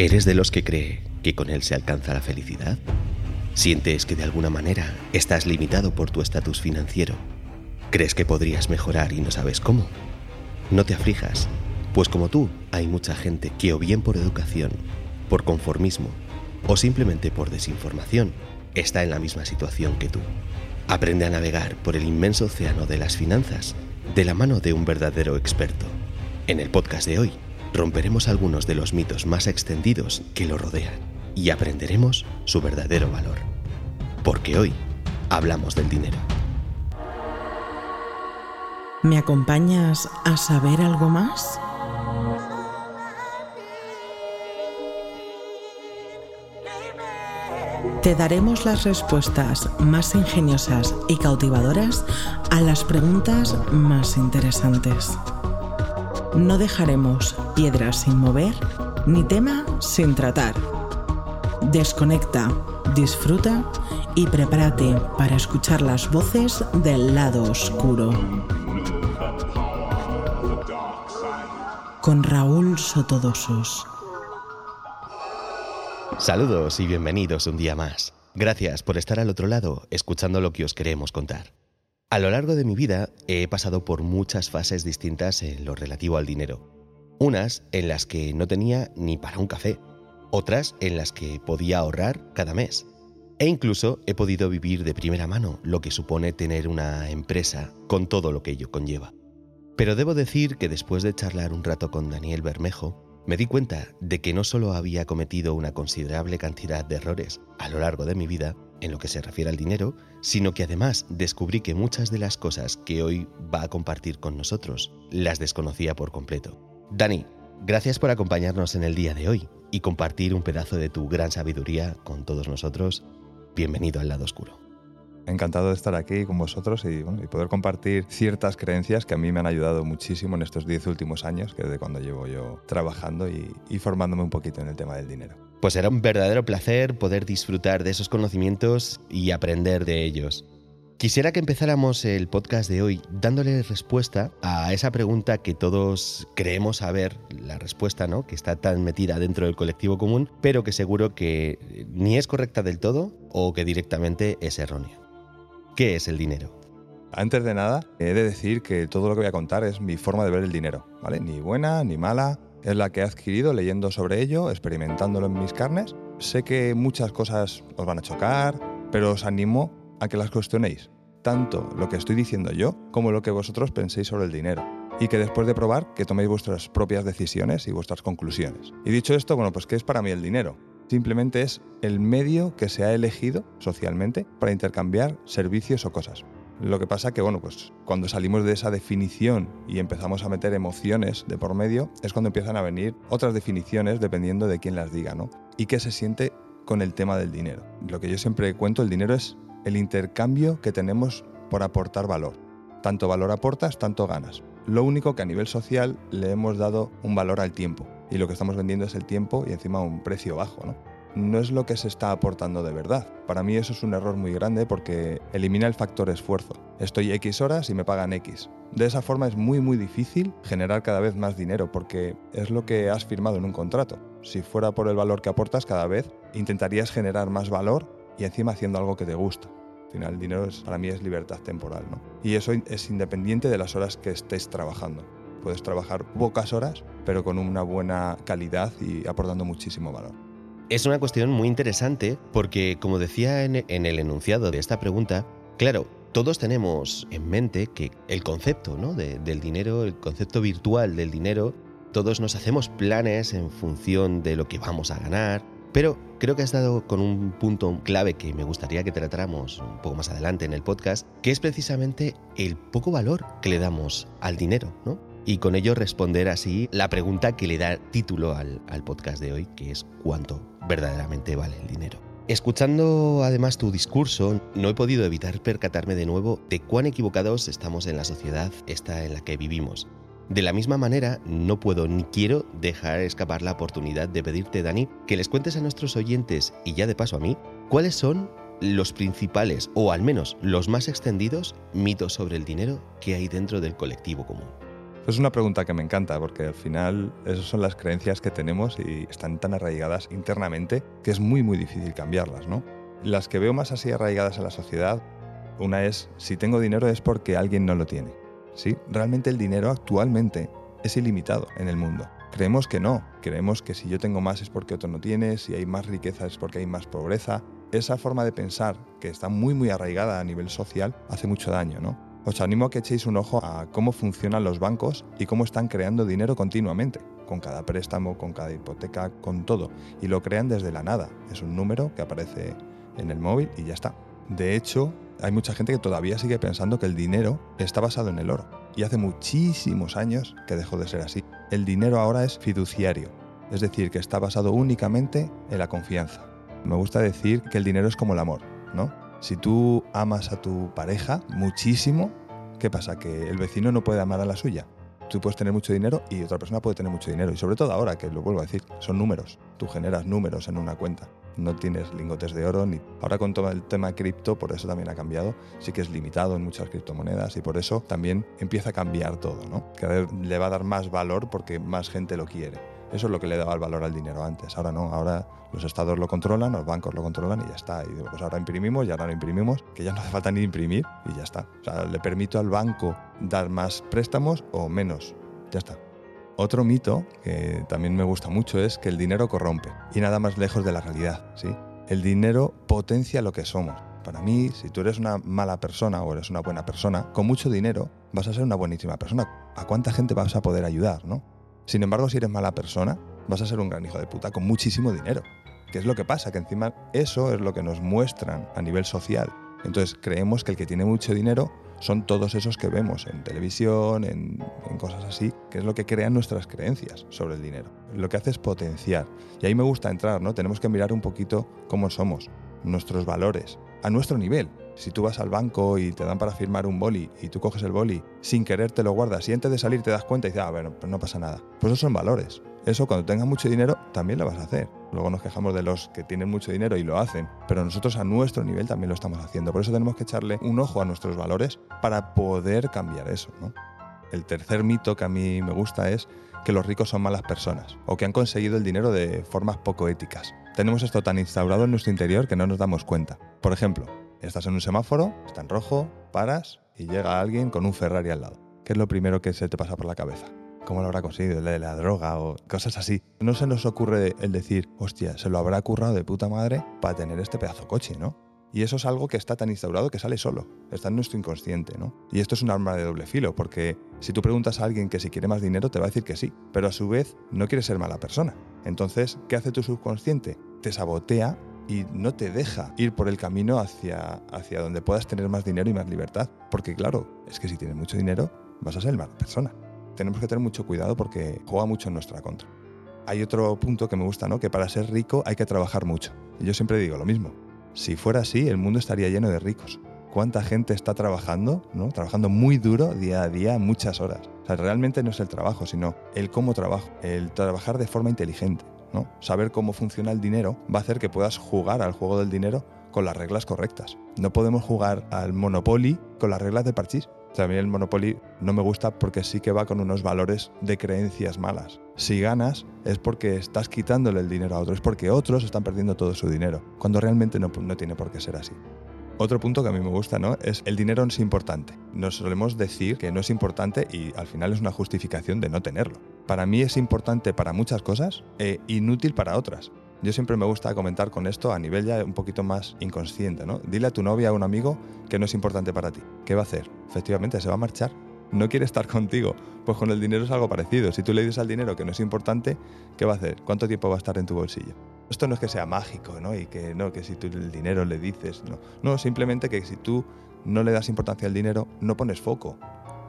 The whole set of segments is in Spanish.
¿Eres de los que cree que con él se alcanza la felicidad? ¿Sientes que de alguna manera estás limitado por tu estatus financiero? ¿Crees que podrías mejorar y no sabes cómo? No te aflijas, pues como tú hay mucha gente que o bien por educación, por conformismo o simplemente por desinformación está en la misma situación que tú. Aprende a navegar por el inmenso océano de las finanzas de la mano de un verdadero experto. En el podcast de hoy romperemos algunos de los mitos más extendidos que lo rodean y aprenderemos su verdadero valor. Porque hoy hablamos del dinero. ¿Me acompañas a saber algo más? Te daremos las respuestas más ingeniosas y cautivadoras a las preguntas más interesantes. No dejaremos piedras sin mover ni tema sin tratar. Desconecta, disfruta y prepárate para escuchar las voces del lado oscuro. Con Raúl Sotodosos. Saludos y bienvenidos un día más. Gracias por estar al otro lado escuchando lo que os queremos contar. A lo largo de mi vida he pasado por muchas fases distintas en lo relativo al dinero. Unas en las que no tenía ni para un café, otras en las que podía ahorrar cada mes. E incluso he podido vivir de primera mano lo que supone tener una empresa con todo lo que ello conlleva. Pero debo decir que después de charlar un rato con Daniel Bermejo, me di cuenta de que no solo había cometido una considerable cantidad de errores a lo largo de mi vida, en lo que se refiere al dinero, sino que además descubrí que muchas de las cosas que hoy va a compartir con nosotros las desconocía por completo. Dani, gracias por acompañarnos en el día de hoy y compartir un pedazo de tu gran sabiduría con todos nosotros. Bienvenido al lado oscuro. Encantado de estar aquí con vosotros y, poder compartir ciertas creencias que a mí me han ayudado muchísimo en estos 10 últimos años, que desde cuando llevo yo trabajando y formándome un poquito en el tema del dinero. Pues era un verdadero placer poder disfrutar de esos conocimientos y aprender de ellos. Quisiera que empezáramos el podcast de hoy dándole respuesta a esa pregunta que todos creemos saber, la respuesta, ¿no? Que está tan metida dentro del colectivo común, pero que seguro que ni es correcta del todo o que directamente es errónea. ¿Qué es el dinero? Antes de nada, he de decir que todo lo que voy a contar es mi forma de ver el dinero, ¿vale? Ni buena, ni mala, es la que he adquirido leyendo sobre ello, experimentándolo en mis carnes. Sé que muchas cosas os van a chocar, pero os animo a que las cuestionéis, tanto lo que estoy diciendo yo como lo que vosotros penséis sobre el dinero. Y que después de probar, que toméis vuestras propias decisiones y vuestras conclusiones. Y dicho esto, bueno, pues ¿qué es para mí el dinero? Simplemente es el medio que se ha elegido socialmente para intercambiar servicios o cosas. Lo que pasa que, bueno, pues cuando salimos de esa definición y empezamos a meter emociones de por medio, es cuando empiezan a venir otras definiciones dependiendo de quién las diga, ¿no? Y qué se siente con el tema del dinero. Lo que yo siempre cuento, el dinero es el intercambio que tenemos por aportar valor. Tanto valor aportas, tanto ganas. Lo único que a nivel social le hemos dado un valor al tiempo. Y lo que estamos vendiendo es el tiempo y encima un precio bajo, ¿no? No es lo que se está aportando de verdad. Para mí eso es un error muy grande porque elimina el factor esfuerzo. Estoy X horas y me pagan X. De esa forma es muy muy difícil generar cada vez más dinero porque es lo que has firmado en un contrato. Si fuera por el valor que aportas cada vez, intentarías generar más valor y encima haciendo algo que te gusta. Al final el dinero para mí es libertad temporal, ¿no? Y eso es independiente de las horas que estés trabajando. Puedes trabajar pocas horas, pero con una buena calidad y aportando muchísimo valor. Es una cuestión muy interesante porque, como decía en, el enunciado de esta pregunta, claro, todos tenemos en mente que el concepto ¿no? del dinero, el concepto virtual del dinero, todos nos hacemos planes en función de lo que vamos a ganar, pero creo que has dado con un punto clave que me gustaría que tratáramos un poco más adelante en el podcast, que es precisamente el poco valor que le damos al dinero, ¿no? y con ello responder así la pregunta que le da título al, podcast de hoy, que es cuánto verdaderamente vale el dinero. Escuchando además tu discurso, no he podido evitar percatarme de nuevo de cuán equivocados estamos en la sociedad esta en la que vivimos. De la misma manera, no puedo ni quiero dejar escapar la oportunidad de pedirte, Dani, que les cuentes a nuestros oyentes y ya de paso a mí, cuáles son los principales, o al menos los más extendidos, mitos sobre el dinero que hay dentro del colectivo común. Es una pregunta que me encanta porque al final esas son las creencias que tenemos y están tan arraigadas internamente que es muy muy difícil cambiarlas, ¿no? Las que veo más así arraigadas en la sociedad, una es si tengo dinero es porque alguien no lo tiene. ¿Sí? Realmente el dinero actualmente es ilimitado en el mundo. Creemos que no, creemos que si yo tengo más es porque otro no tiene, si hay más riqueza es porque hay más pobreza. Esa forma de pensar, que está muy muy arraigada a nivel social, hace mucho daño, ¿no? Os animo a que echéis un ojo a cómo funcionan los bancos y cómo están creando dinero continuamente, con cada préstamo, con cada hipoteca, con todo. Y lo crean desde la nada. Es un número que aparece en el móvil y ya está. De hecho, hay mucha gente que todavía sigue pensando que el dinero está basado en el oro. Y hace muchísimos años que dejó de ser así. El dinero ahora es fiduciario, es decir, que está basado únicamente en la confianza. Me gusta decir que el dinero es como el amor, ¿no? Si tú amas a tu pareja muchísimo, ¿qué pasa? Que el vecino no puede amar a la suya. Tú puedes tener mucho dinero y otra persona puede tener mucho dinero. Y sobre todo ahora, que lo vuelvo a decir, son números. Tú generas números en una cuenta. No tienes lingotes de oro ni. Ahora con todo el tema cripto, por eso también ha cambiado. Sí que es limitado en muchas criptomonedas y por eso también empieza a cambiar todo, ¿no? Que le va a dar más valor porque más gente lo quiere. Eso es lo que le daba el valor al dinero antes. Ahora no, ahora los estados lo controlan, los bancos lo controlan y ya está. Y pues ahora imprimimos y ahora no imprimimos, que ya no hace falta ni imprimir y ya está. O sea, le permito al banco dar más préstamos o menos. Ya está. Otro mito que también me gusta mucho es que el dinero corrompe y nada más lejos de la realidad, ¿sí? El dinero potencia lo que somos. Para mí, si tú eres una mala persona o eres una buena persona, con mucho dinero vas a ser una buenísima persona. ¿A cuánta gente vas a poder ayudar, no? Sin embargo, si eres mala persona, vas a ser un gran hijo de puta con muchísimo dinero. ¿Qué es lo que pasa? Que encima eso es lo que nos muestran a nivel social. Entonces creemos que el que tiene mucho dinero son todos esos que vemos en televisión, en, cosas así, que es lo que crean nuestras creencias sobre el dinero. Lo que hace es potenciar. Y ahí me gusta entrar, ¿no? Tenemos que mirar un poquito cómo somos, nuestros valores, a nuestro nivel. Si tú vas al banco y te dan para firmar un boli y tú coges el boli sin querer te lo guardas y antes de salir te das cuenta y dices, ah, bueno, pues no pasa nada. Pues esos son valores. Eso cuando tengas mucho dinero también lo vas a hacer. Luego nos quejamos de los que tienen mucho dinero y lo hacen, pero nosotros a nuestro nivel también lo estamos haciendo. Por eso tenemos que echarle un ojo a nuestros valores para poder cambiar eso. El tercer mito que a mí me gusta es que los ricos son malas personas o que han conseguido el dinero de formas poco éticas. Tenemos esto tan instaurado en nuestro interior que no nos damos cuenta. Por ejemplo, Estás en un semáforo, está en rojo, paras y llega alguien con un Ferrari al lado. ¿Qué es lo primero que se te pasa por la cabeza? ¿Cómo lo habrá conseguido? ¿De la droga o cosas así? No se nos ocurre el decir, hostia, se lo habrá currado de puta madre para tener este pedazo coche, ¿no? Y eso es algo que está tan instaurado que sale solo, está en nuestro inconsciente, ¿no? Y esto es un arma de doble filo, porque si tú preguntas a alguien que si quiere más dinero, te va a decir que sí, pero a su vez no quiere ser mala persona. Entonces, ¿qué hace tu subconsciente? Te sabotea y no te deja ir por el camino hacia, hacia donde puedas tener más dinero y más libertad. Porque claro, es que si tienes mucho dinero vas a ser mala persona. Tenemos que tener mucho cuidado porque juega mucho en nuestra contra. Hay otro punto que me gusta, ¿no? Que para ser rico hay que trabajar mucho. Y yo siempre digo lo mismo. Si fuera así, el mundo estaría lleno de ricos. ¿Cuánta gente está trabajando, ¿no? Trabajando muy duro día a día, muchas horas. O sea, realmente no es el trabajo, sino el cómo trabajo, el trabajar de forma inteligente. Saber cómo funciona el dinero va a hacer que puedas jugar al juego del dinero con las reglas correctas. No podemos jugar al Monopoly con las reglas de parchís. mí el Monopoly no me gusta porque sí que va con unos valores de creencias malas. Si ganas es porque estás quitándole el dinero a otros, es porque otros están perdiendo todo su dinero, cuando realmente no, no tiene por qué ser así. Otro punto que a mí me gusta, ¿no? Es el dinero no es importante. Nos solemos decir que no es importante y al final es una justificación de no tenerlo. Para mí es importante para muchas cosas e inútil para otras. Yo siempre me gusta comentar con esto a nivel ya un poquito más inconsciente, ¿no? Dile a tu novia a un amigo que no es importante para ti. ¿Qué va a hacer? Efectivamente, se va a marchar. No quiere estar contigo. Pues con el dinero es algo parecido. Si tú le dices al dinero que no es importante, ¿qué va a hacer? ¿Cuánto tiempo va a estar en tu bolsillo? Esto no es que sea mágico, ¿no? Y que no, que si tú el dinero le dices, no. No, simplemente que si tú no le das importancia al dinero, no pones foco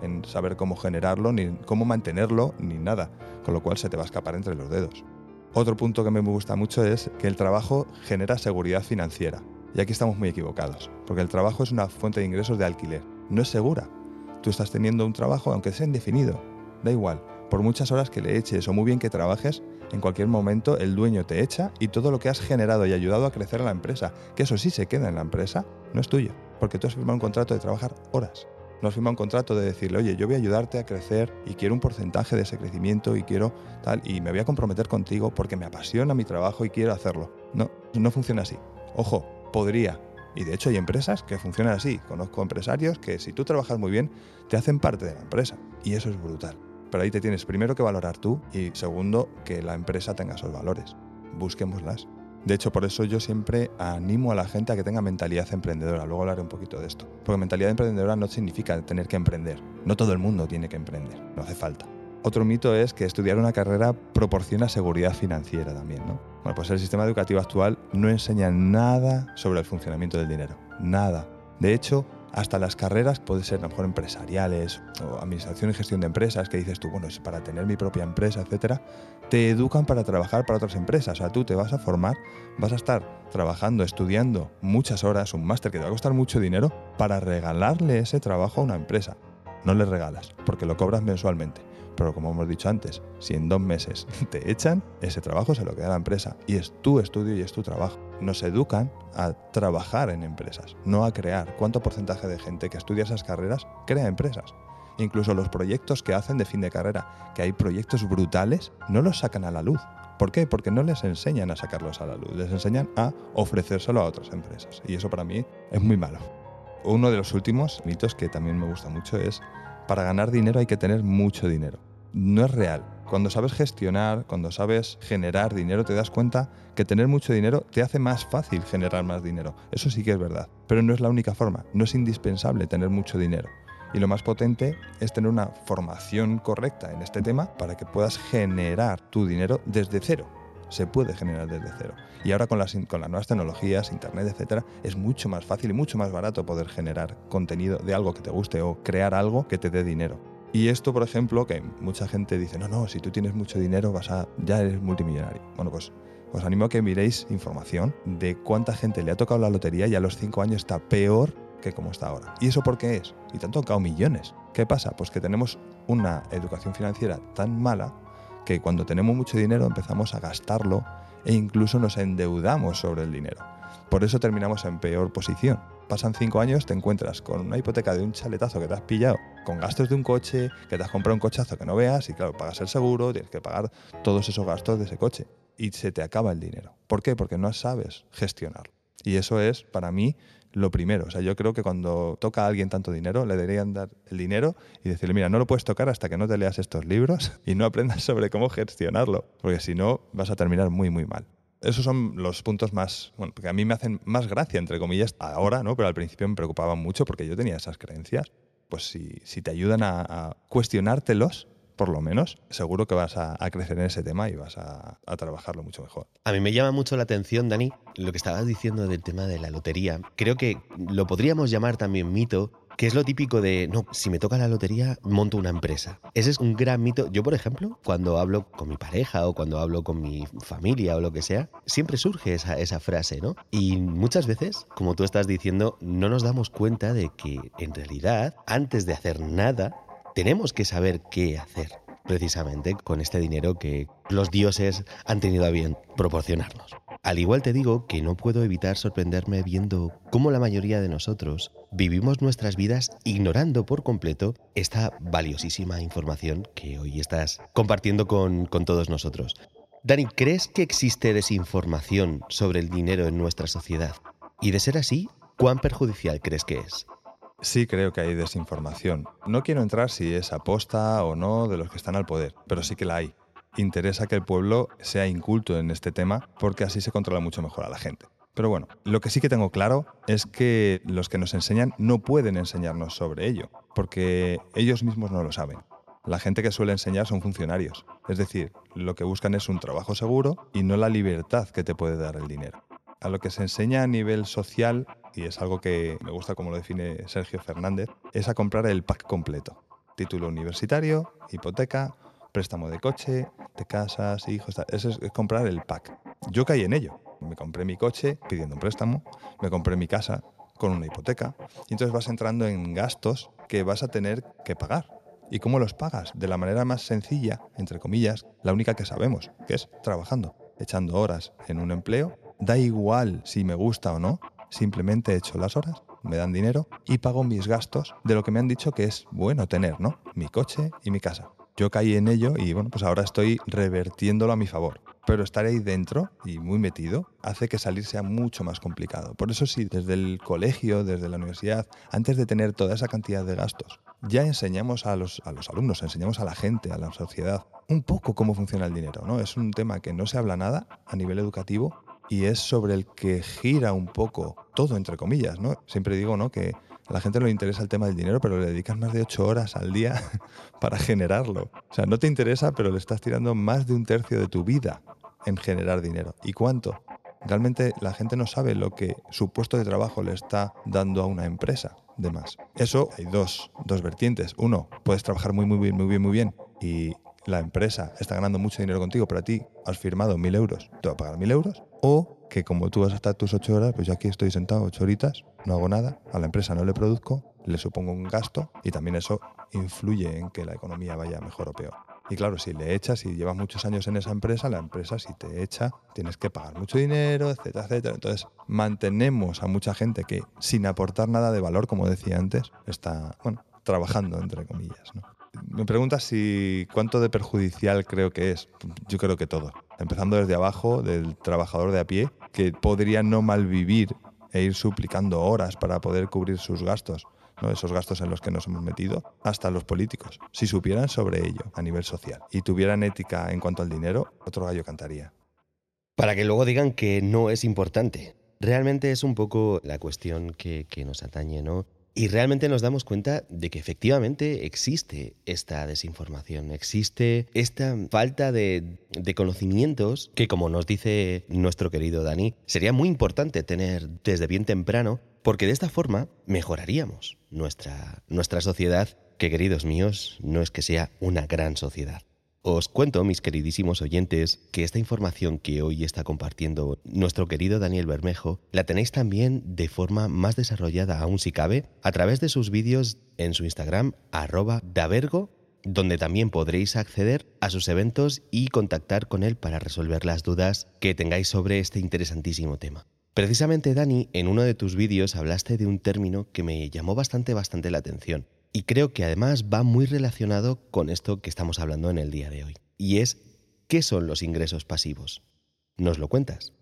en saber cómo generarlo, ni cómo mantenerlo, ni nada. Con lo cual se te va a escapar entre los dedos. Otro punto que me gusta mucho es que el trabajo genera seguridad financiera. Y aquí estamos muy equivocados, porque el trabajo es una fuente de ingresos de alquiler. No es segura. Tú estás teniendo un trabajo, aunque sea indefinido. Da igual, por muchas horas que le eches o muy bien que trabajes, en cualquier momento el dueño te echa y todo lo que has generado y ayudado a crecer en la empresa, que eso sí se queda en la empresa, no es tuyo, porque tú has firmado un contrato de trabajar horas. no has firmado un contrato de decirle, oye, yo voy a ayudarte a crecer y quiero un porcentaje de ese crecimiento y quiero tal, y me voy a comprometer contigo porque me apasiona mi trabajo y quiero hacerlo. No, no funciona así. Ojo, podría. Y de hecho hay empresas que funcionan así. Conozco empresarios que si tú trabajas muy bien, te hacen parte de la empresa. Y eso es brutal. Pero ahí te tienes primero que valorar tú y segundo que la empresa tenga esos valores. Busquémoslas. De hecho, por eso yo siempre animo a la gente a que tenga mentalidad emprendedora. Luego hablaré un poquito de esto. Porque mentalidad emprendedora no significa tener que emprender. No todo el mundo tiene que emprender. No hace falta. Otro mito es que estudiar una carrera proporciona seguridad financiera también, ¿no? Bueno, pues el sistema educativo actual no enseña nada sobre el funcionamiento del dinero. Nada. De hecho, hasta las carreras, puede ser a lo mejor empresariales o administración y gestión de empresas, que dices tú, bueno, es para tener mi propia empresa, etcétera, te educan para trabajar para otras empresas. O sea, tú te vas a formar, vas a estar trabajando, estudiando muchas horas, un máster que te va a costar mucho dinero, para regalarle ese trabajo a una empresa. No le regalas, porque lo cobras mensualmente. Pero como hemos dicho antes, si en dos meses te echan, ese trabajo se lo queda la empresa. Y es tu estudio y es tu trabajo. Nos educan a trabajar en empresas, no a crear. ¿Cuánto porcentaje de gente que estudia esas carreras crea empresas? Incluso los proyectos que hacen de fin de carrera, que hay proyectos brutales, no los sacan a la luz. ¿Por qué? Porque no les enseñan a sacarlos a la luz, les enseñan a ofrecérselo a otras empresas. Y eso para mí es muy malo. Uno de los últimos mitos que también me gusta mucho es, para ganar dinero hay que tener mucho dinero no es real. Cuando sabes gestionar, cuando sabes generar dinero, te das cuenta que tener mucho dinero te hace más fácil generar más dinero. Eso sí que es verdad. Pero no es la única forma. No es indispensable tener mucho dinero. Y lo más potente es tener una formación correcta en este tema para que puedas generar tu dinero desde cero. Se puede generar desde cero. Y ahora con las, nuevas tecnologías, internet, etcétera, es mucho más fácil y mucho más barato poder generar contenido de algo que te guste o crear algo que te dé dinero. Y esto, por ejemplo, que mucha gente dice, no, no, si tú tienes mucho dinero vas a, ya eres multimillonario. Bueno, pues os animo a que miréis información de cuánta gente le ha tocado la lotería y a los 5 años está peor que como está ahora. ¿Y eso por qué es? Y te han tocado millones. ¿Qué pasa? Pues que tenemos una educación financiera tan mala que cuando tenemos mucho dinero empezamos a gastarlo e incluso nos endeudamos sobre el dinero. Por eso terminamos en peor posición pasan cinco años, te encuentras con una hipoteca de un chaletazo que te has pillado, con gastos de un coche, que te has comprado un cochazo que no veas y claro, pagas el seguro, tienes que pagar todos esos gastos de ese coche y se te acaba el dinero. ¿Por qué? Porque no sabes gestionarlo. Y eso es, para mí, lo primero. O sea, yo creo que cuando toca a alguien tanto dinero, le deberían dar el dinero y decirle, mira, no lo puedes tocar hasta que no te leas estos libros y no aprendas sobre cómo gestionarlo, porque si no, vas a terminar muy, muy mal. Esos son los puntos más, bueno, que a mí me hacen más gracia, entre comillas, ahora, ¿no? Pero al principio me preocupaban mucho porque yo tenía esas creencias. Pues si, si te ayudan a, cuestionártelos, por lo menos, seguro que vas a, crecer en ese tema y vas a, a, trabajarlo mucho mejor. A mí me llama mucho la atención, Dani, lo que estabas diciendo del tema de la lotería. Creo que lo podríamos llamar también mito, que es lo típico de, no, si me toca la lotería, monto una empresa. Ese es un gran mito. Yo, por ejemplo, cuando hablo con mi pareja o cuando hablo con mi familia o lo que sea, siempre surge esa, esa frase, ¿no? Y muchas veces, como tú estás diciendo, no nos damos cuenta de que en realidad, antes de hacer nada, tenemos que saber qué hacer precisamente con este dinero que los dioses han tenido a bien proporcionarnos. Al igual te digo que no puedo evitar sorprenderme viendo cómo la mayoría de nosotros vivimos nuestras vidas ignorando por completo esta valiosísima información que hoy estás compartiendo con, con todos nosotros. Dani, ¿crees que existe desinformación sobre el dinero en nuestra sociedad? Y de ser así, ¿cuán perjudicial crees que es? Sí creo que hay desinformación. No quiero entrar si es aposta o no de los que están al poder, pero sí que la hay interesa que el pueblo sea inculto en este tema porque así se controla mucho mejor a la gente. Pero bueno, lo que sí que tengo claro es que los que nos enseñan no pueden enseñarnos sobre ello, porque ellos mismos no lo saben. La gente que suele enseñar son funcionarios, es decir, lo que buscan es un trabajo seguro y no la libertad que te puede dar el dinero. A lo que se enseña a nivel social, y es algo que me gusta como lo define Sergio Fernández, es a comprar el pack completo. Título universitario, hipoteca, préstamo de coche, de casas, hijos, eso es, comprar el pack. Yo caí en ello. Me compré mi coche pidiendo un préstamo, me compré mi casa con una hipoteca y entonces vas entrando en gastos que vas a tener que pagar. ¿Y cómo los pagas? De la manera más sencilla, entre comillas, la única que sabemos, que es trabajando, echando horas en un empleo. Da igual si me gusta o no, simplemente echo las horas me dan dinero y pago mis gastos de lo que me han dicho que es bueno tener, ¿no? Mi coche y mi casa. Yo caí en ello y bueno, pues ahora estoy revertiéndolo a mi favor. Pero estar ahí dentro y muy metido hace que salir sea mucho más complicado. Por eso sí, desde el colegio, desde la universidad, antes de tener toda esa cantidad de gastos, ya enseñamos a los, a los alumnos, enseñamos a la gente, a la sociedad, un poco cómo funciona el dinero. ¿no? Es un tema que no se habla nada a nivel educativo y es sobre el que gira un poco todo, entre comillas. ¿no? Siempre digo ¿no? que a la gente no le interesa el tema del dinero, pero le dedicas más de ocho horas al día para generarlo. O sea, no te interesa, pero le estás tirando más de un tercio de tu vida en generar dinero. ¿Y cuánto? Realmente la gente no sabe lo que su puesto de trabajo le está dando a una empresa de más. Eso hay dos, dos vertientes. Uno, puedes trabajar muy, muy bien, muy bien, muy bien y la empresa está ganando mucho dinero contigo, pero a ti has firmado mil euros, te va a pagar mil euros. O que como tú vas a estar tus ocho horas, pues yo aquí estoy sentado ocho horitas, no hago nada, a la empresa no le produzco, le supongo un gasto y también eso influye en que la economía vaya mejor o peor. Y claro, si le echas, si llevas muchos años en esa empresa, la empresa si te echa, tienes que pagar mucho dinero, etcétera, etcétera. Entonces, mantenemos a mucha gente que sin aportar nada de valor, como decía antes, está, bueno, trabajando, entre comillas. ¿no? Me preguntas si cuánto de perjudicial creo que es. Yo creo que todo. Empezando desde abajo, del trabajador de a pie, que podría no malvivir e ir suplicando horas para poder cubrir sus gastos, ¿no? esos gastos en los que nos hemos metido, hasta los políticos. Si supieran sobre ello a nivel social y tuvieran ética en cuanto al dinero, otro gallo cantaría. Para que luego digan que no es importante. Realmente es un poco la cuestión que, que nos atañe, ¿no? Y realmente nos damos cuenta de que efectivamente existe esta desinformación, existe esta falta de, de, conocimientos que, como nos dice nuestro querido Dani, sería muy importante tener desde bien temprano, porque de esta forma mejoraríamos nuestra, nuestra sociedad, que queridos míos, no es que sea una gran sociedad. Os cuento, mis queridísimos oyentes, que esta información que hoy está compartiendo nuestro querido Daniel Bermejo la tenéis también de forma más desarrollada aún si cabe a través de sus vídeos en su Instagram arroba davergo donde también podréis acceder a sus eventos y contactar con él para resolver las dudas que tengáis sobre este interesantísimo tema. Precisamente Dani, en uno de tus vídeos hablaste de un término que me llamó bastante bastante la atención y creo que además va muy relacionado con esto que estamos hablando en el día de hoy. Y es, ¿qué son los ingresos pasivos? ¿Nos lo cuentas?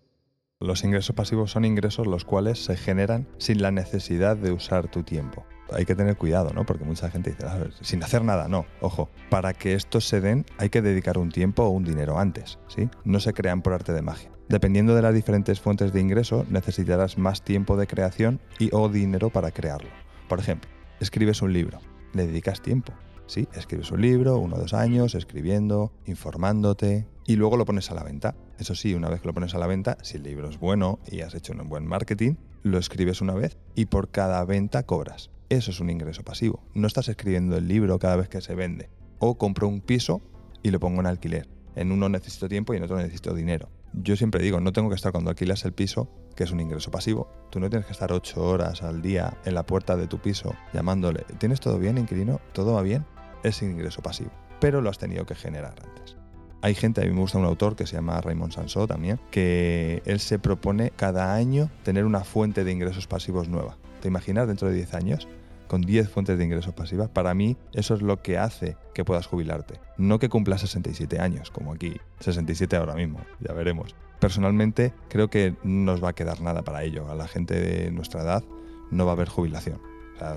Los ingresos pasivos son ingresos los cuales se generan sin la necesidad de usar tu tiempo. Hay que tener cuidado, ¿no? Porque mucha gente dice, sin hacer nada, no. Ojo, para que estos se den hay que dedicar un tiempo o un dinero antes, ¿sí? No se crean por arte de magia. Dependiendo de las diferentes fuentes de ingreso, necesitarás más tiempo de creación y o dinero para crearlo. Por ejemplo, escribes un libro, le dedicas tiempo. Sí, escribes un libro, uno o dos años, escribiendo, informándote y luego lo pones a la venta. Eso sí, una vez que lo pones a la venta, si el libro es bueno y has hecho un buen marketing, lo escribes una vez y por cada venta cobras. Eso es un ingreso pasivo. No estás escribiendo el libro cada vez que se vende. O compro un piso y lo pongo en alquiler. En uno necesito tiempo y en otro necesito dinero. Yo siempre digo, no tengo que estar cuando alquilas el piso, que es un ingreso pasivo. Tú no tienes que estar ocho horas al día en la puerta de tu piso llamándole, ¿tienes todo bien, inquilino? ¿Todo va bien? Es ingreso pasivo, pero lo has tenido que generar antes. Hay gente, a mí me gusta un autor que se llama Raymond Sansó también, que él se propone cada año tener una fuente de ingresos pasivos nueva. ¿Te imaginas dentro de 10 años? con 10 fuentes de ingresos pasivas, para mí eso es lo que hace que puedas jubilarte. No que cumplas 67 años, como aquí, 67 ahora mismo, ya veremos. Personalmente creo que no nos va a quedar nada para ello. A la gente de nuestra edad no va a haber jubilación.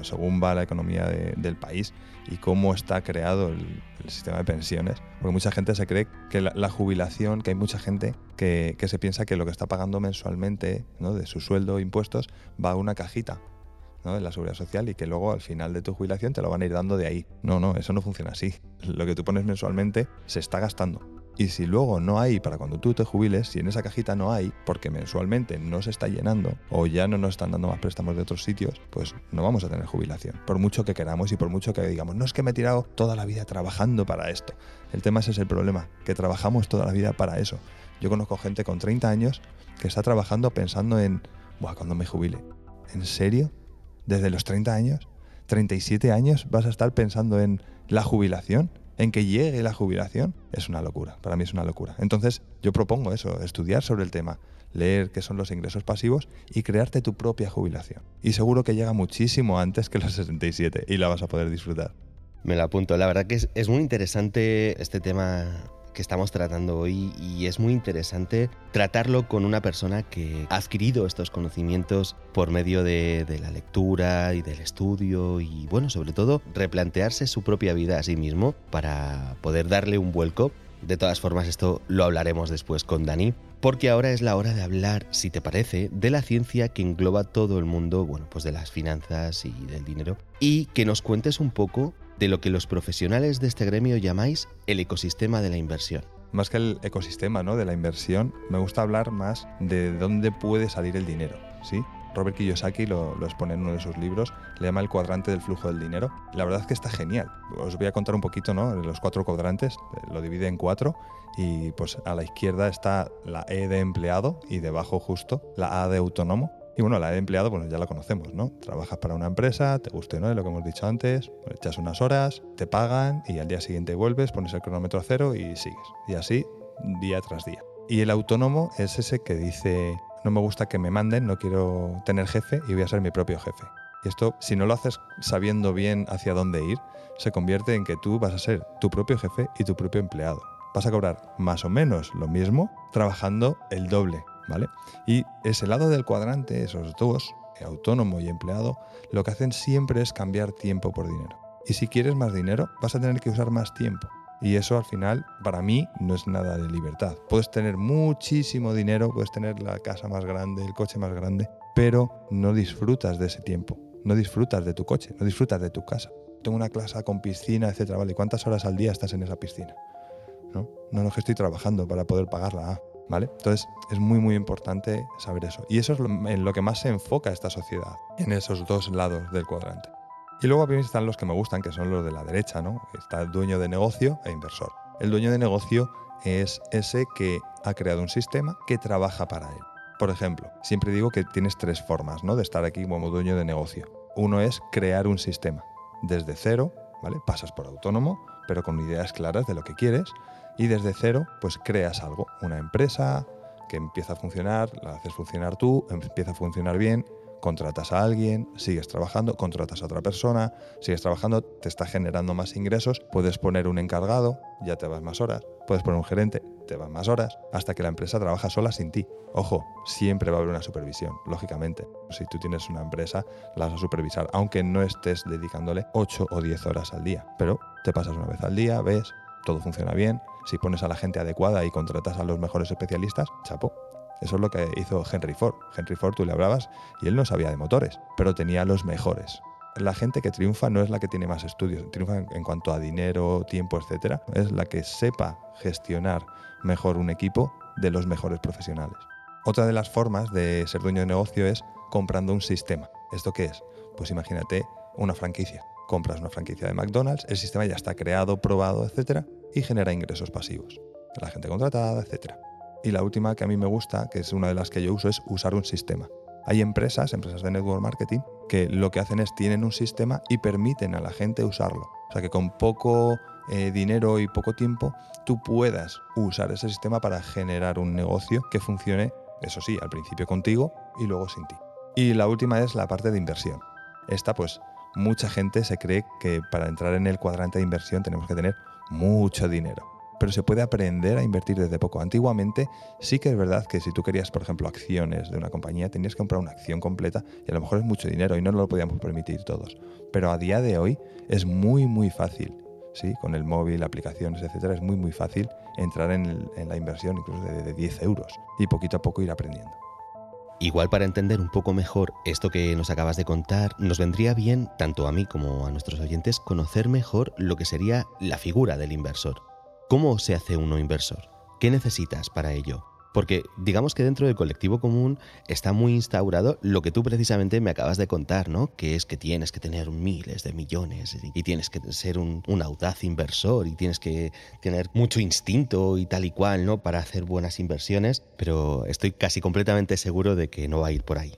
Según va la economía del país y cómo está creado el, sistema de pensiones. Porque mucha gente se cree que la, jubilación, que hay mucha gente que, que, se piensa que lo que está pagando mensualmente ¿no? de su sueldo impuestos va a una cajita ¿no? en la seguridad social y que luego al final de tu jubilación te lo van a ir dando de ahí. No, no, eso no funciona así. Lo que tú pones mensualmente se está gastando. Y si luego no hay para cuando tú te jubiles, si en esa cajita no hay, porque mensualmente no se está llenando o ya no nos están dando más préstamos de otros sitios, pues no vamos a tener jubilación. Por mucho que queramos y por mucho que digamos, no es que me he tirado toda la vida trabajando para esto. El tema es el problema, que trabajamos toda la vida para eso. Yo conozco gente con 30 años que está trabajando pensando en, Buah, cuando me jubile. ¿En serio? desde los 30 años, 37 años, vas a estar pensando en la jubilación. En que llegue la jubilación, es una locura. Para mí es una locura. Entonces, yo propongo eso, estudiar sobre el tema, leer qué son los ingresos pasivos y crearte tu propia jubilación. Y seguro que llega muchísimo antes que los 67 y la vas a poder disfrutar. Me lo apunto. La verdad que es, es muy interesante este tema que estamos tratando hoy y es muy interesante tratarlo con una persona que ha adquirido estos conocimientos por medio de, la lectura y del estudio y bueno, sobre todo replantearse su propia vida a sí mismo para poder darle un vuelco. De todas formas, esto lo hablaremos después con Dani, porque ahora es la hora de hablar, si te parece, de la ciencia que engloba todo el mundo, bueno, pues de las finanzas y del dinero, y que nos cuentes un poco de lo que los profesionales de este gremio llamáis el ecosistema de la inversión. Más que el ecosistema ¿no? de la inversión, me gusta hablar más de dónde puede salir el dinero. ¿sí? Robert Kiyosaki lo, expone en uno de sus libros, le llama el cuadrante del flujo del dinero. La verdad es que está genial. Os voy a contar un poquito, ¿no? Los cuatro cuadrantes, lo divide en cuatro y pues a la izquierda está la E de empleado y debajo justo la A de autónomo. Y bueno, la de empleado, pues ya la conocemos, ¿no? Trabajas para una empresa, te guste, ¿no? De lo que hemos dicho antes, echas unas horas, te pagan y al día siguiente vuelves, pones el cronómetro a cero y sigues. Y así, día tras día. Y el autónomo es ese que dice, no me gusta que me manden, no quiero tener jefe y voy a ser mi propio jefe. Y esto, si no lo haces sabiendo bien hacia dónde ir, se convierte en que tú vas a ser tu propio jefe y tu propio empleado. Vas a cobrar más o menos lo mismo trabajando el doble ¿vale? Y ese lado del cuadrante, esos dos, autónomo y empleado, lo que hacen siempre es cambiar tiempo por dinero. Y si quieres más dinero, vas a tener que usar más tiempo. Y eso al final, para mí, no es nada de libertad. Puedes tener muchísimo dinero, puedes tener la casa más grande, el coche más grande, pero no disfrutas de ese tiempo. No disfrutas de tu coche, no disfrutas de tu casa. Tengo una casa con piscina, etcétera, ¿vale? ¿Cuántas horas al día estás en esa piscina? No, no, no que estoy trabajando para poder pagarla. Ah, entonces es muy muy importante saber eso. Y eso es en lo que más se enfoca esta sociedad, en esos dos lados del cuadrante. Y luego a están los que me gustan, que son los de la derecha, ¿no? Está el dueño de negocio e inversor. El dueño de negocio es ese que ha creado un sistema que trabaja para él. Por ejemplo, siempre digo que tienes tres formas ¿no? de estar aquí como dueño de negocio. Uno es crear un sistema desde cero, ¿vale? Pasas por autónomo, pero con ideas claras de lo que quieres y desde cero pues creas algo, una empresa que empieza a funcionar, la haces funcionar tú, empieza a funcionar bien, contratas a alguien, sigues trabajando, contratas a otra persona, sigues trabajando, te está generando más ingresos, puedes poner un encargado, ya te vas más horas, puedes poner un gerente, te vas más horas, hasta que la empresa trabaja sola sin ti. Ojo, siempre va a haber una supervisión, lógicamente. Si tú tienes una empresa, la vas a supervisar, aunque no estés dedicándole 8 o 10 horas al día, pero te pasas una vez al día, ves, todo funciona bien, si pones a la gente adecuada y contratas a los mejores especialistas, chapo. Eso es lo que hizo Henry Ford. Henry Ford tú le hablabas y él no sabía de motores, pero tenía los mejores. La gente que triunfa no es la que tiene más estudios, triunfa en cuanto a dinero, tiempo, etcétera, es la que sepa gestionar mejor un equipo de los mejores profesionales. Otra de las formas de ser dueño de negocio es comprando un sistema. ¿Esto qué es? Pues imagínate una franquicia. Compras una franquicia de McDonald's, el sistema ya está creado, probado, etcétera, y genera ingresos pasivos. La gente contratada, etc. Y la última que a mí me gusta, que es una de las que yo uso, es usar un sistema. Hay empresas, empresas de network marketing, que lo que hacen es tienen un sistema y permiten a la gente usarlo. O sea que con poco eh, dinero y poco tiempo tú puedas usar ese sistema para generar un negocio que funcione, eso sí, al principio contigo y luego sin ti. Y la última es la parte de inversión. Esta pues mucha gente se cree que para entrar en el cuadrante de inversión tenemos que tener mucho dinero. Pero se puede aprender a invertir desde poco. Antiguamente sí que es verdad que si tú querías, por ejemplo, acciones de una compañía, tenías que comprar una acción completa y a lo mejor es mucho dinero y no lo podíamos permitir todos. Pero a día de hoy es muy, muy fácil. ¿sí? Con el móvil, aplicaciones, etcétera, es muy, muy fácil entrar en, la inversión incluso de, de 10 euros y poquito a poco ir aprendiendo. Igual para entender un poco mejor esto que nos acabas de contar, nos vendría bien, tanto a mí como a nuestros oyentes, conocer mejor lo que sería la figura del inversor. ¿Cómo se hace uno inversor? ¿Qué necesitas para ello? Porque digamos que dentro del colectivo común está muy instaurado lo que tú precisamente me acabas de contar, ¿no? Que es que tienes que tener miles de millones y tienes que ser un, audaz inversor y tienes que tener mucho instinto y tal y cual, ¿no? Para hacer buenas inversiones, pero estoy casi completamente seguro de que no va a ir por ahí.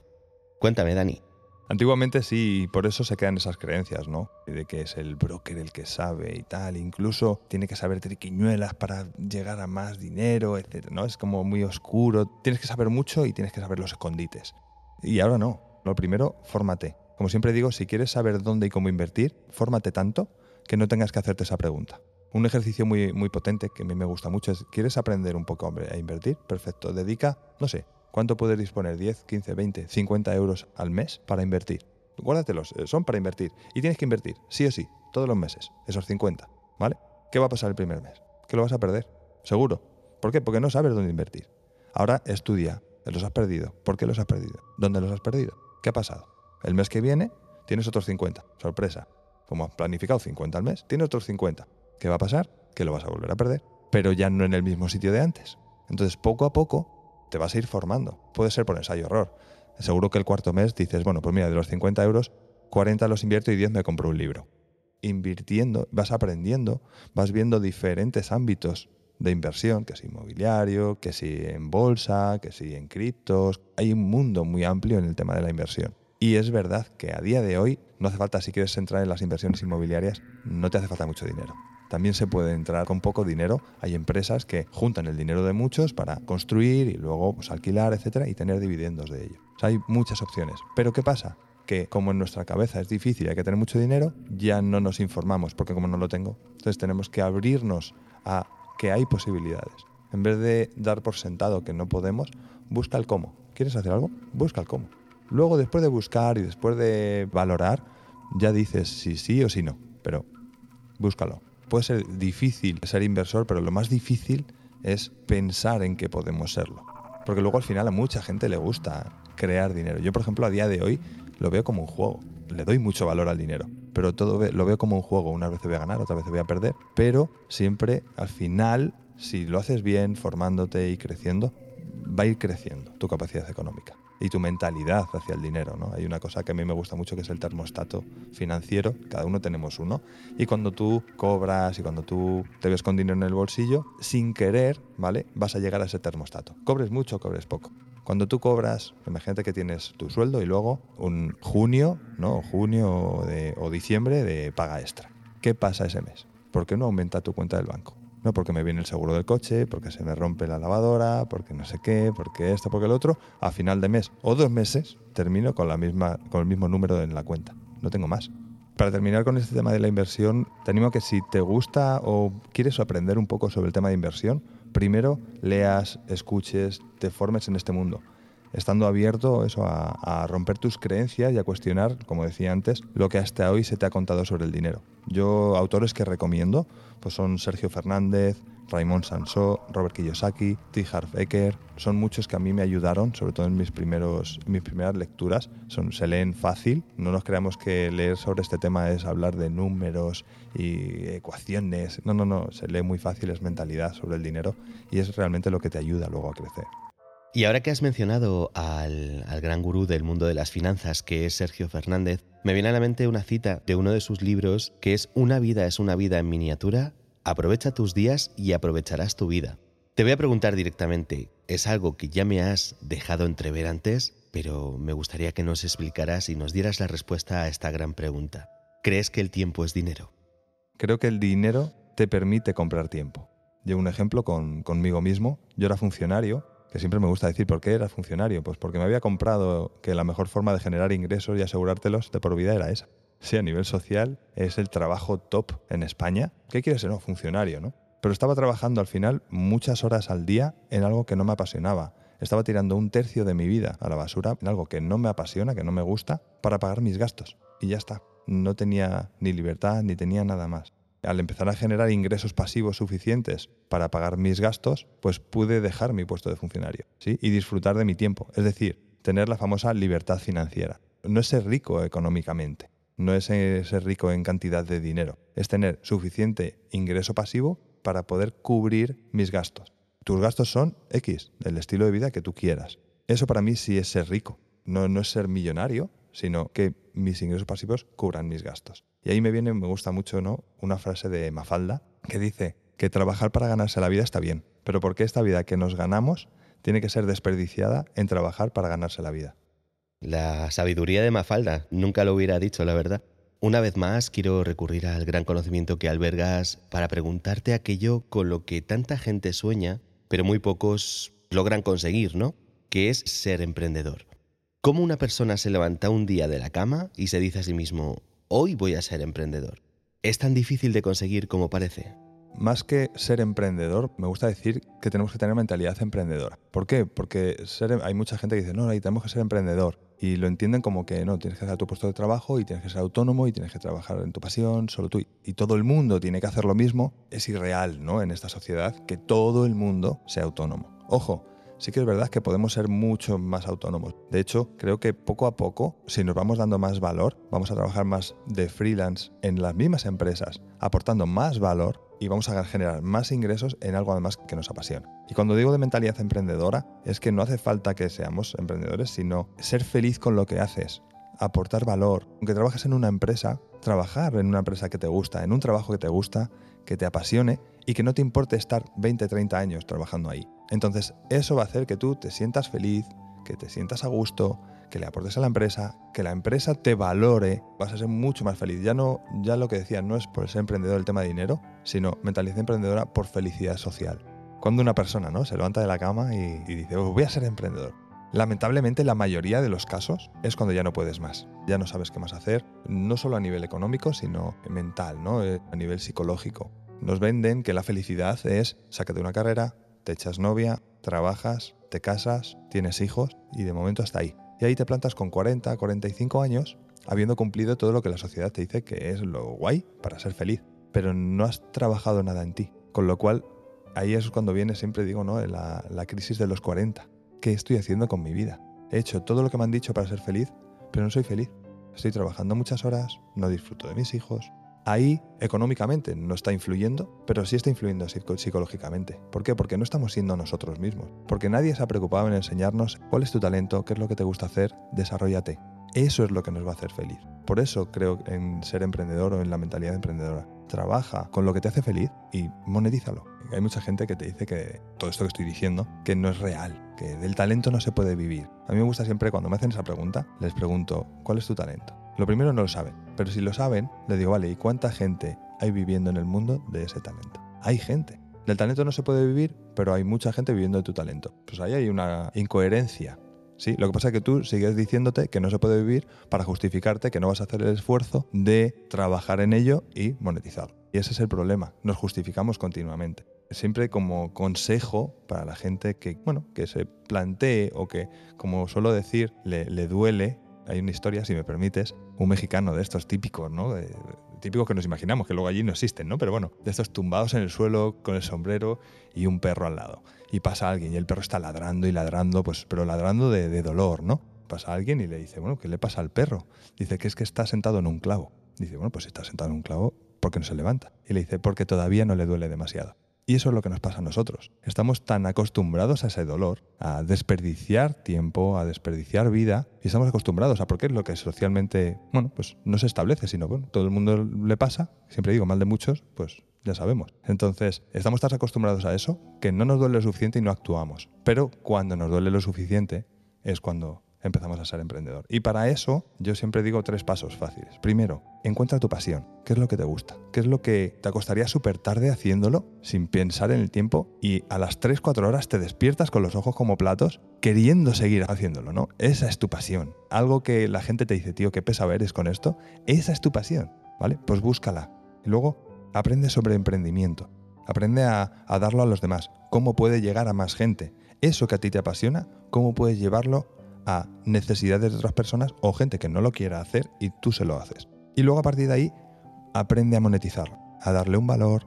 Cuéntame, Dani. Antiguamente sí, por eso se quedan esas creencias, ¿no? De que es el broker el que sabe y tal, incluso tiene que saber triquiñuelas para llegar a más dinero, etc. ¿no? Es como muy oscuro, tienes que saber mucho y tienes que saber los escondites. Y ahora no, lo primero, fórmate. Como siempre digo, si quieres saber dónde y cómo invertir, fórmate tanto que no tengas que hacerte esa pregunta. Un ejercicio muy, muy potente que a mí me gusta mucho es, ¿quieres aprender un poco a invertir? Perfecto, dedica, no sé, ¿cuánto puedes disponer? ¿10, 15, 20, 50 euros al mes para invertir? Guárdatelos, eh, son para invertir. Y tienes que invertir, sí o sí, todos los meses, esos 50, ¿vale? ¿Qué va a pasar el primer mes? Que lo vas a perder, seguro. ¿Por qué? Porque no sabes dónde invertir. Ahora estudia, los has perdido. ¿Por qué los has perdido? ¿Dónde los has perdido? ¿Qué ha pasado? El mes que viene tienes otros 50, sorpresa. Como has planificado 50 al mes, tienes otros 50. ¿Qué va a pasar? Que lo vas a volver a perder, pero ya no en el mismo sitio de antes. Entonces, poco a poco te vas a ir formando. Puede ser por ensayo error. Seguro que el cuarto mes dices, bueno, pues mira, de los 50 euros, 40 los invierto y 10 me compro un libro. Invirtiendo, vas aprendiendo, vas viendo diferentes ámbitos de inversión, que si inmobiliario, que si en bolsa, que si en criptos. Hay un mundo muy amplio en el tema de la inversión. Y es verdad que a día de hoy no hace falta, si quieres entrar en las inversiones inmobiliarias, no te hace falta mucho dinero. También se puede entrar con poco dinero. Hay empresas que juntan el dinero de muchos para construir y luego pues, alquilar, etcétera, y tener dividendos de ello. hay muchas opciones. Pero ¿qué pasa? Que como en nuestra cabeza es difícil y hay que tener mucho dinero, ya no nos informamos, porque como no lo tengo, entonces tenemos que abrirnos a que hay posibilidades. En vez de dar por sentado que no podemos, busca el cómo. ¿Quieres hacer algo? Busca el cómo. Luego, después de buscar y después de valorar, ya dices si sí o si no, pero búscalo. Puede ser difícil ser inversor, pero lo más difícil es pensar en que podemos serlo. Porque luego al final a mucha gente le gusta crear dinero. Yo, por ejemplo, a día de hoy lo veo como un juego. Le doy mucho valor al dinero, pero todo lo veo como un juego. Una vez voy a ganar, otra vez voy a perder, pero siempre al final, si lo haces bien, formándote y creciendo, va a ir creciendo tu capacidad económica y tu mentalidad hacia el dinero. ¿no? Hay una cosa que a mí me gusta mucho que es el termostato financiero, cada uno tenemos uno, y cuando tú cobras y cuando tú te ves con dinero en el bolsillo, sin querer, ¿vale? Vas a llegar a ese termostato. Cobres mucho, cobres poco. Cuando tú cobras, imagínate que tienes tu sueldo y luego un junio, ¿no? Junio o diciembre de paga extra. ¿Qué pasa ese mes? ¿Por qué no aumenta tu cuenta del banco? No porque me viene el seguro del coche, porque se me rompe la lavadora, porque no sé qué, porque esto, porque el otro. A final de mes o dos meses termino con, la misma, con el mismo número en la cuenta. No tengo más. Para terminar con este tema de la inversión, te animo a que si te gusta o quieres aprender un poco sobre el tema de inversión, primero leas, escuches, te formes en este mundo estando abierto eso a, romper tus creencias y a cuestionar, como decía antes, lo que hasta hoy se te ha contado sobre el dinero. Yo, autores que recomiendo, pues son Sergio Fernández, Raymond Sansó, Robert Kiyosaki, T. Harv Eker, son muchos que a mí me ayudaron, sobre todo en mis, primeros, mis primeras lecturas. Son, se leen fácil, no nos creamos que leer sobre este tema es hablar de números y ecuaciones. No, no, no, se lee muy fácil, es mentalidad sobre el dinero y es realmente lo que te ayuda luego a crecer. Y ahora que has mencionado al, gran gurú del mundo de las finanzas, que es Sergio Fernández, me viene a la mente una cita de uno de sus libros que es Una vida es una vida en miniatura, aprovecha tus días y aprovecharás tu vida. Te voy a preguntar directamente, es algo que ya me has dejado entrever antes, pero me gustaría que nos explicaras y nos dieras la respuesta a esta gran pregunta. ¿Crees que el tiempo es dinero? Creo que el dinero te permite comprar tiempo. Llevo un ejemplo con, conmigo mismo. Yo era funcionario siempre me gusta decir, ¿por qué eras funcionario? Pues porque me había comprado que la mejor forma de generar ingresos y asegurártelos de por vida era esa. Sí, a nivel social es el trabajo top en España. ¿Qué quieres ser? No, funcionario, ¿no? Pero estaba trabajando al final muchas horas al día en algo que no me apasionaba. Estaba tirando un tercio de mi vida a la basura en algo que no me apasiona, que no me gusta, para pagar mis gastos. Y ya está. No tenía ni libertad ni tenía nada más al empezar a generar ingresos pasivos suficientes para pagar mis gastos, pues pude dejar mi puesto de funcionario y disfrutar de mi tiempo. Es decir, tener la famosa libertad financiera. No es ser rico económicamente, no es ser rico en cantidad de dinero, es tener suficiente ingreso pasivo para poder cubrir mis gastos. Tus gastos son X, el estilo de vida que tú quieras. Eso para mí sí es ser rico. No es ser millonario, sino que mis ingresos pasivos cubran mis gastos. Y ahí me viene, me gusta mucho, ¿no? Una frase de Mafalda que dice que trabajar para ganarse la vida está bien, pero ¿por qué esta vida que nos ganamos tiene que ser desperdiciada en trabajar para ganarse la vida? La sabiduría de Mafalda, nunca lo hubiera dicho, la verdad. Una vez más, quiero recurrir al gran conocimiento que albergas para preguntarte aquello con lo que tanta gente sueña, pero muy pocos logran conseguir, ¿no? Que es ser emprendedor. ¿Cómo una persona se levanta un día de la cama y se dice a sí mismo, hoy voy a ser emprendedor? ¿Es tan difícil de conseguir como parece? Más que ser emprendedor, me gusta decir que tenemos que tener mentalidad emprendedora. ¿Por qué? Porque ser, hay mucha gente que dice, no, ahí tenemos que ser emprendedor. Y lo entienden como que no, tienes que hacer tu puesto de trabajo y tienes que ser autónomo y tienes que trabajar en tu pasión, solo tú. Y todo el mundo tiene que hacer lo mismo. Es irreal, ¿no? En esta sociedad que todo el mundo sea autónomo. Ojo, sí que es verdad que podemos ser mucho más autónomos. De hecho, creo que poco a poco, si nos vamos dando más valor, vamos a trabajar más de freelance en las mismas empresas, aportando más valor y vamos a generar más ingresos en algo además que nos apasiona. Y cuando digo de mentalidad emprendedora, es que no hace falta que seamos emprendedores, sino ser feliz con lo que haces, aportar valor. Aunque trabajes en una empresa, trabajar en una empresa que te gusta, en un trabajo que te gusta, que te apasione y que no te importe estar 20, 30 años trabajando ahí. Entonces, eso va a hacer que tú te sientas feliz, que te sientas a gusto, que le aportes a la empresa, que la empresa te valore, vas a ser mucho más feliz. Ya no, ya lo que decía, no es por ser emprendedor el tema de dinero, sino mentalidad emprendedora por felicidad social. Cuando una persona ¿no? se levanta de la cama y, dice, oh, voy a ser emprendedor. Lamentablemente la mayoría de los casos es cuando ya no puedes más, ya no sabes qué más hacer, no solo a nivel económico, sino mental, ¿no? Eh, a nivel psicológico. Nos venden que la felicidad es sácate una carrera, te echas novia, trabajas, te casas, tienes hijos y de momento hasta ahí. Y ahí te plantas con 40, 45 años, habiendo cumplido todo lo que la sociedad te dice que es lo guay para ser feliz, pero no has trabajado nada en ti. Con lo cual, ahí es cuando viene, siempre digo, ¿no? la, la crisis de los 40. ¿Qué estoy haciendo con mi vida? He hecho todo lo que me han dicho para ser feliz, pero no soy feliz. Estoy trabajando muchas horas, no disfruto de mis hijos, ahí económicamente no está influyendo, pero sí está influyendo psicológicamente. ¿Por qué? Porque no estamos siendo nosotros mismos. Porque nadie se ha preocupado en enseñarnos cuál es tu talento, qué es lo que te gusta hacer, desarrollate. Eso es lo que nos va a hacer feliz. Por eso creo en ser emprendedor o en la mentalidad emprendedora. Trabaja con lo que te hace feliz y monetízalo. Hay mucha gente que te dice que todo esto que estoy diciendo, que no es real, que del talento no se puede vivir. A mí me gusta siempre cuando me hacen esa pregunta, les pregunto, ¿cuál es tu talento? Lo primero no lo saben, pero si lo saben, le digo, vale, ¿y cuánta gente hay viviendo en el mundo de ese talento? Hay gente. Del talento no se puede vivir, pero hay mucha gente viviendo de tu talento. Pues ahí hay una incoherencia. Sí, lo que pasa es que tú sigues diciéndote que no se puede vivir para justificarte que no vas a hacer el esfuerzo de trabajar en ello y monetizarlo. Y ese es el problema, nos justificamos continuamente. Siempre como consejo para la gente que, bueno, que se plantee o que, como suelo decir, le, le duele hay una historia, si me permites, un mexicano de estos típicos, ¿no? típicos que nos imaginamos, que luego allí no existen, ¿no? Pero bueno, de estos tumbados en el suelo con el sombrero y un perro al lado. Y pasa alguien y el perro está ladrando y ladrando, pues, pero ladrando de, de dolor, ¿no? Pasa alguien y le dice, bueno, ¿qué le pasa al perro? Dice que es que está sentado en un clavo. Dice, bueno, pues si está sentado en un clavo, ¿por qué no se levanta? Y le dice, porque todavía no le duele demasiado. Y eso es lo que nos pasa a nosotros. Estamos tan acostumbrados a ese dolor, a desperdiciar tiempo, a desperdiciar vida, y estamos acostumbrados a porque es lo que socialmente, bueno, pues no se establece, sino bueno, todo el mundo le pasa, siempre digo mal de muchos, pues ya sabemos. Entonces, estamos tan acostumbrados a eso que no nos duele lo suficiente y no actuamos. Pero cuando nos duele lo suficiente es cuando empezamos a ser emprendedor. Y para eso yo siempre digo tres pasos fáciles. Primero, encuentra tu pasión. ¿Qué es lo que te gusta? ¿Qué es lo que te acostaría súper tarde haciéndolo sin pensar en el tiempo y a las 3, 4 horas te despiertas con los ojos como platos queriendo seguir haciéndolo, ¿no? Esa es tu pasión. Algo que la gente te dice, tío, qué pesa eres con esto. Esa es tu pasión, ¿vale? Pues búscala. Y luego aprende sobre emprendimiento. Aprende a, a darlo a los demás. ¿Cómo puede llegar a más gente? Eso que a ti te apasiona, ¿cómo puedes llevarlo a necesidades de otras personas o gente que no lo quiera hacer y tú se lo haces. Y luego a partir de ahí aprende a monetizar, a darle un valor,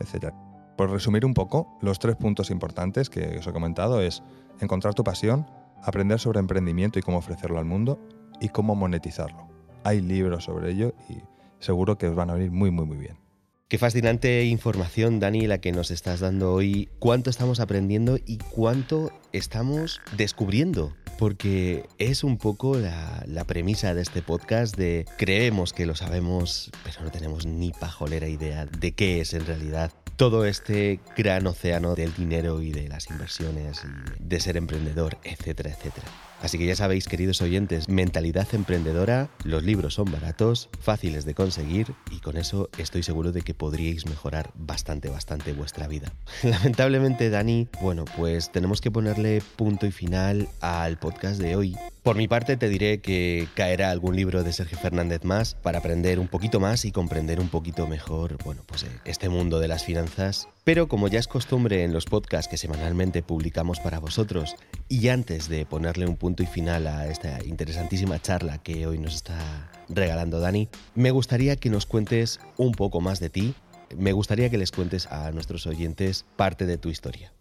etc. Por resumir un poco, los tres puntos importantes que os he comentado es encontrar tu pasión, aprender sobre emprendimiento y cómo ofrecerlo al mundo y cómo monetizarlo. Hay libros sobre ello y seguro que os van a venir muy muy muy bien. Qué fascinante información, Dani, la que nos estás dando hoy. Cuánto estamos aprendiendo y cuánto estamos descubriendo. Porque es un poco la, premisa de este podcast de creemos que lo sabemos, pero no tenemos ni pajolera idea de qué es en realidad todo este gran océano del dinero y de las inversiones y de ser emprendedor, etcétera, etcétera. Así que ya sabéis, queridos oyentes, mentalidad emprendedora, los libros son baratos, fáciles de conseguir y con eso estoy seguro de que podríais mejorar bastante, bastante vuestra vida. Lamentablemente, Dani, bueno, pues tenemos que ponerle punto y final al podcast de hoy. Por mi parte te diré que caerá algún libro de Sergio Fernández más para aprender un poquito más y comprender un poquito mejor, bueno, pues eh, este mundo de las finanzas. Pero como ya es costumbre en los podcasts que semanalmente publicamos para vosotros, y antes de ponerle un punto y final a esta interesantísima charla que hoy nos está regalando Dani, me gustaría que nos cuentes un poco más de ti. Me gustaría que les cuentes a nuestros oyentes parte de tu historia.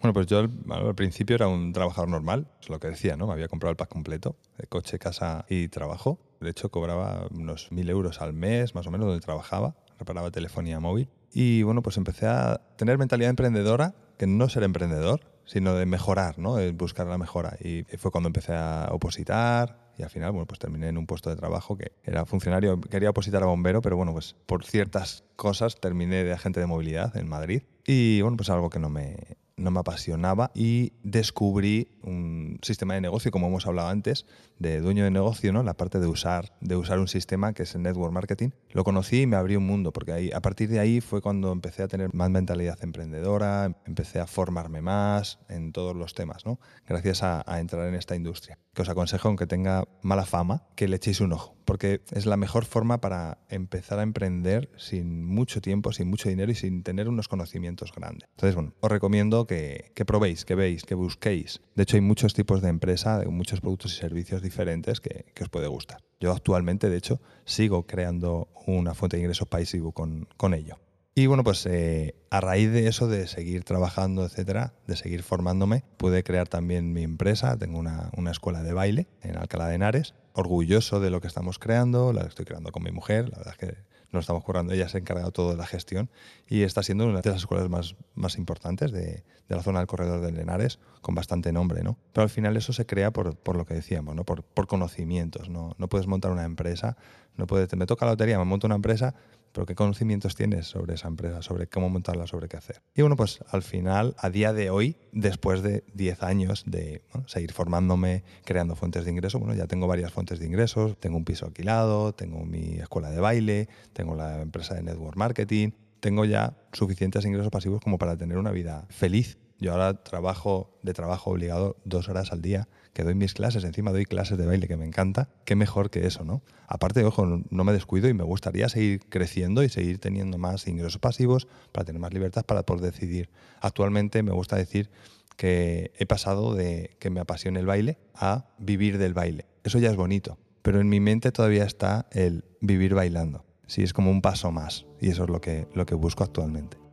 Bueno, pues yo al, principio era un trabajador normal, es lo que decía, ¿no? Me había comprado el pack completo coche, casa y trabajo. De hecho, cobraba unos mil euros al mes, más o menos, donde trabajaba, reparaba telefonía móvil. Y bueno, pues empecé a tener mentalidad emprendedora, que no ser emprendedor, sino de mejorar, ¿no? De buscar la mejora. Y fue cuando empecé a opositar, y al final, bueno, pues terminé en un puesto de trabajo que era funcionario, quería opositar a bombero, pero bueno, pues por ciertas cosas terminé de agente de movilidad en Madrid y bueno, pues algo que no me, no me apasionaba y descubrí un sistema de negocio, como hemos hablado antes, de dueño de negocio, ¿no? la parte de usar, de usar un sistema que es el network marketing. Lo conocí y me abrió un mundo, porque ahí, a partir de ahí fue cuando empecé a tener más mentalidad emprendedora, empecé a formarme más en todos los temas, ¿no? gracias a, a entrar en esta industria. Que os aconsejo, aunque tenga mala fama, que le echéis un ojo, porque es la mejor forma para empezar a emprender sin mucho tiempo, sin mucho dinero y sin tener unos conocimientos grandes. Entonces, bueno, os recomiendo que, probéis, que veáis, que busquéis. De hecho, hay muchos tipos de empresa, muchos productos y servicios diferentes que, os puede gustar. Yo actualmente, de hecho, sigo creando una fuente de ingresos pasivo con, con ello. Y bueno, pues eh, a raíz de eso, de seguir trabajando, etcétera, de seguir formándome, pude crear también mi empresa. Tengo una, una, escuela de baile en Alcalá de Henares. Orgulloso de lo que estamos creando, la estoy creando con mi mujer. La verdad es que nos estamos currando. Ella se ha encargado todo de la gestión y está siendo una de las escuelas más, más importantes de, de la zona del corredor de Henares, con bastante nombre, ¿no? Pero al final eso se crea por, por lo que decíamos, ¿no? Por, por conocimientos, ¿no? No puedes montar una empresa, no puedes, me toca la lotería, me monto una empresa, pero ¿qué conocimientos tienes sobre esa empresa, sobre cómo montarla, sobre qué hacer? Y bueno, pues al final, a día de hoy, después de 10 años de seguir formándome, creando fuentes de ingreso, bueno, ya tengo varias fuentes de ingresos, tengo un piso alquilado, tengo mi escuela de baile, tengo la empresa de network marketing, tengo ya suficientes ingresos pasivos como para tener una vida feliz yo ahora trabajo de trabajo obligado dos horas al día, que doy mis clases, encima doy clases de baile que me encanta. Qué mejor que eso, ¿no? Aparte, ojo, no me descuido y me gustaría seguir creciendo y seguir teniendo más ingresos pasivos para tener más libertad para poder decidir. Actualmente me gusta decir que he pasado de que me apasione el baile a vivir del baile. Eso ya es bonito, pero en mi mente todavía está el vivir bailando. Sí, es como un paso más y eso es lo que, lo que busco actualmente.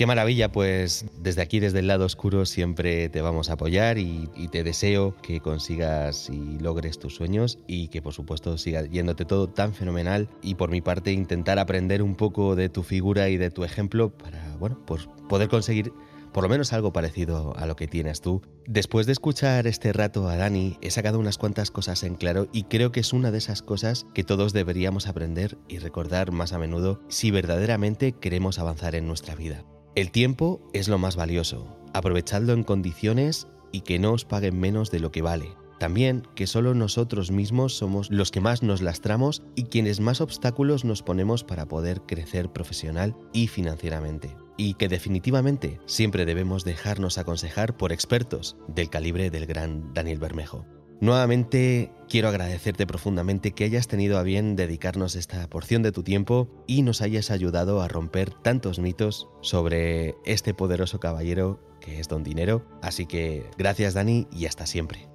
Qué maravilla, pues desde aquí, desde el lado oscuro, siempre te vamos a apoyar y, te deseo que consigas y logres tus sueños y que por supuesto siga yéndote todo tan fenomenal y por mi parte intentar aprender un poco de tu figura y de tu ejemplo para, bueno, pues poder conseguir por lo menos algo parecido a lo que tienes tú. Después de escuchar este rato a Dani, he sacado unas cuantas cosas en claro y creo que es una de esas cosas que todos deberíamos aprender y recordar más a menudo si verdaderamente queremos avanzar en nuestra vida. El tiempo es lo más valioso. Aprovechadlo en condiciones y que no os paguen menos de lo que vale. También que solo nosotros mismos somos los que más nos lastramos y quienes más obstáculos nos ponemos para poder crecer profesional y financieramente. Y que definitivamente siempre debemos dejarnos aconsejar por expertos del calibre del gran Daniel Bermejo. Nuevamente quiero agradecerte profundamente que hayas tenido a bien dedicarnos esta porción de tu tiempo y nos hayas ayudado a romper tantos mitos sobre este poderoso caballero que es Don Dinero. Así que gracias Dani y hasta siempre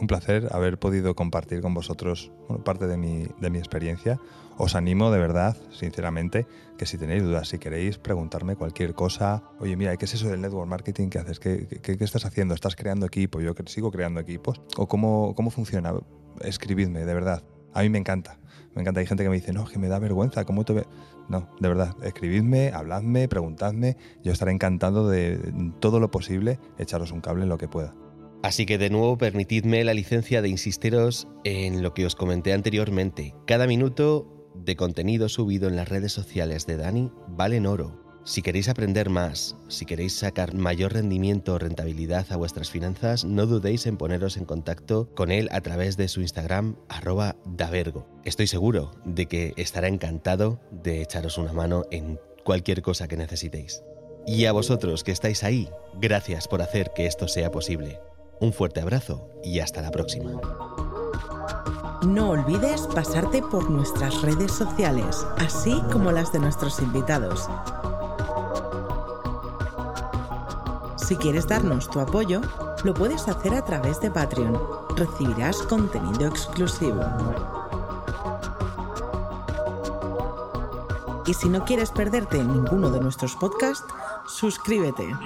un placer haber podido compartir con vosotros parte de mi, de mi experiencia. Os animo de verdad, sinceramente, que si tenéis dudas, si queréis preguntarme cualquier cosa, oye, mira, ¿qué es eso del network marketing que haces? ¿Qué, estás haciendo? ¿Estás creando equipo? Yo sigo creando equipos. ¿O cómo, cómo funciona? Escribidme, de verdad. A mí me encanta. Me encanta. Hay gente que me dice, no, que me da vergüenza. ¿Cómo te ve? No, de verdad. Escribidme, habladme, preguntadme. Yo estaré encantado de todo lo posible echaros un cable en lo que pueda. Así que de nuevo permitidme la licencia de insistiros en lo que os comenté anteriormente. Cada minuto de contenido subido en las redes sociales de Dani vale en oro. Si queréis aprender más, si queréis sacar mayor rendimiento o rentabilidad a vuestras finanzas, no dudéis en poneros en contacto con él a través de su Instagram arroba davergo. Estoy seguro de que estará encantado de echaros una mano en cualquier cosa que necesitéis. Y a vosotros que estáis ahí, gracias por hacer que esto sea posible. Un fuerte abrazo y hasta la próxima. No olvides pasarte por nuestras redes sociales, así como las de nuestros invitados. Si quieres darnos tu apoyo, lo puedes hacer a través de Patreon. Recibirás contenido exclusivo. Y si no quieres perderte ninguno de nuestros podcasts, suscríbete.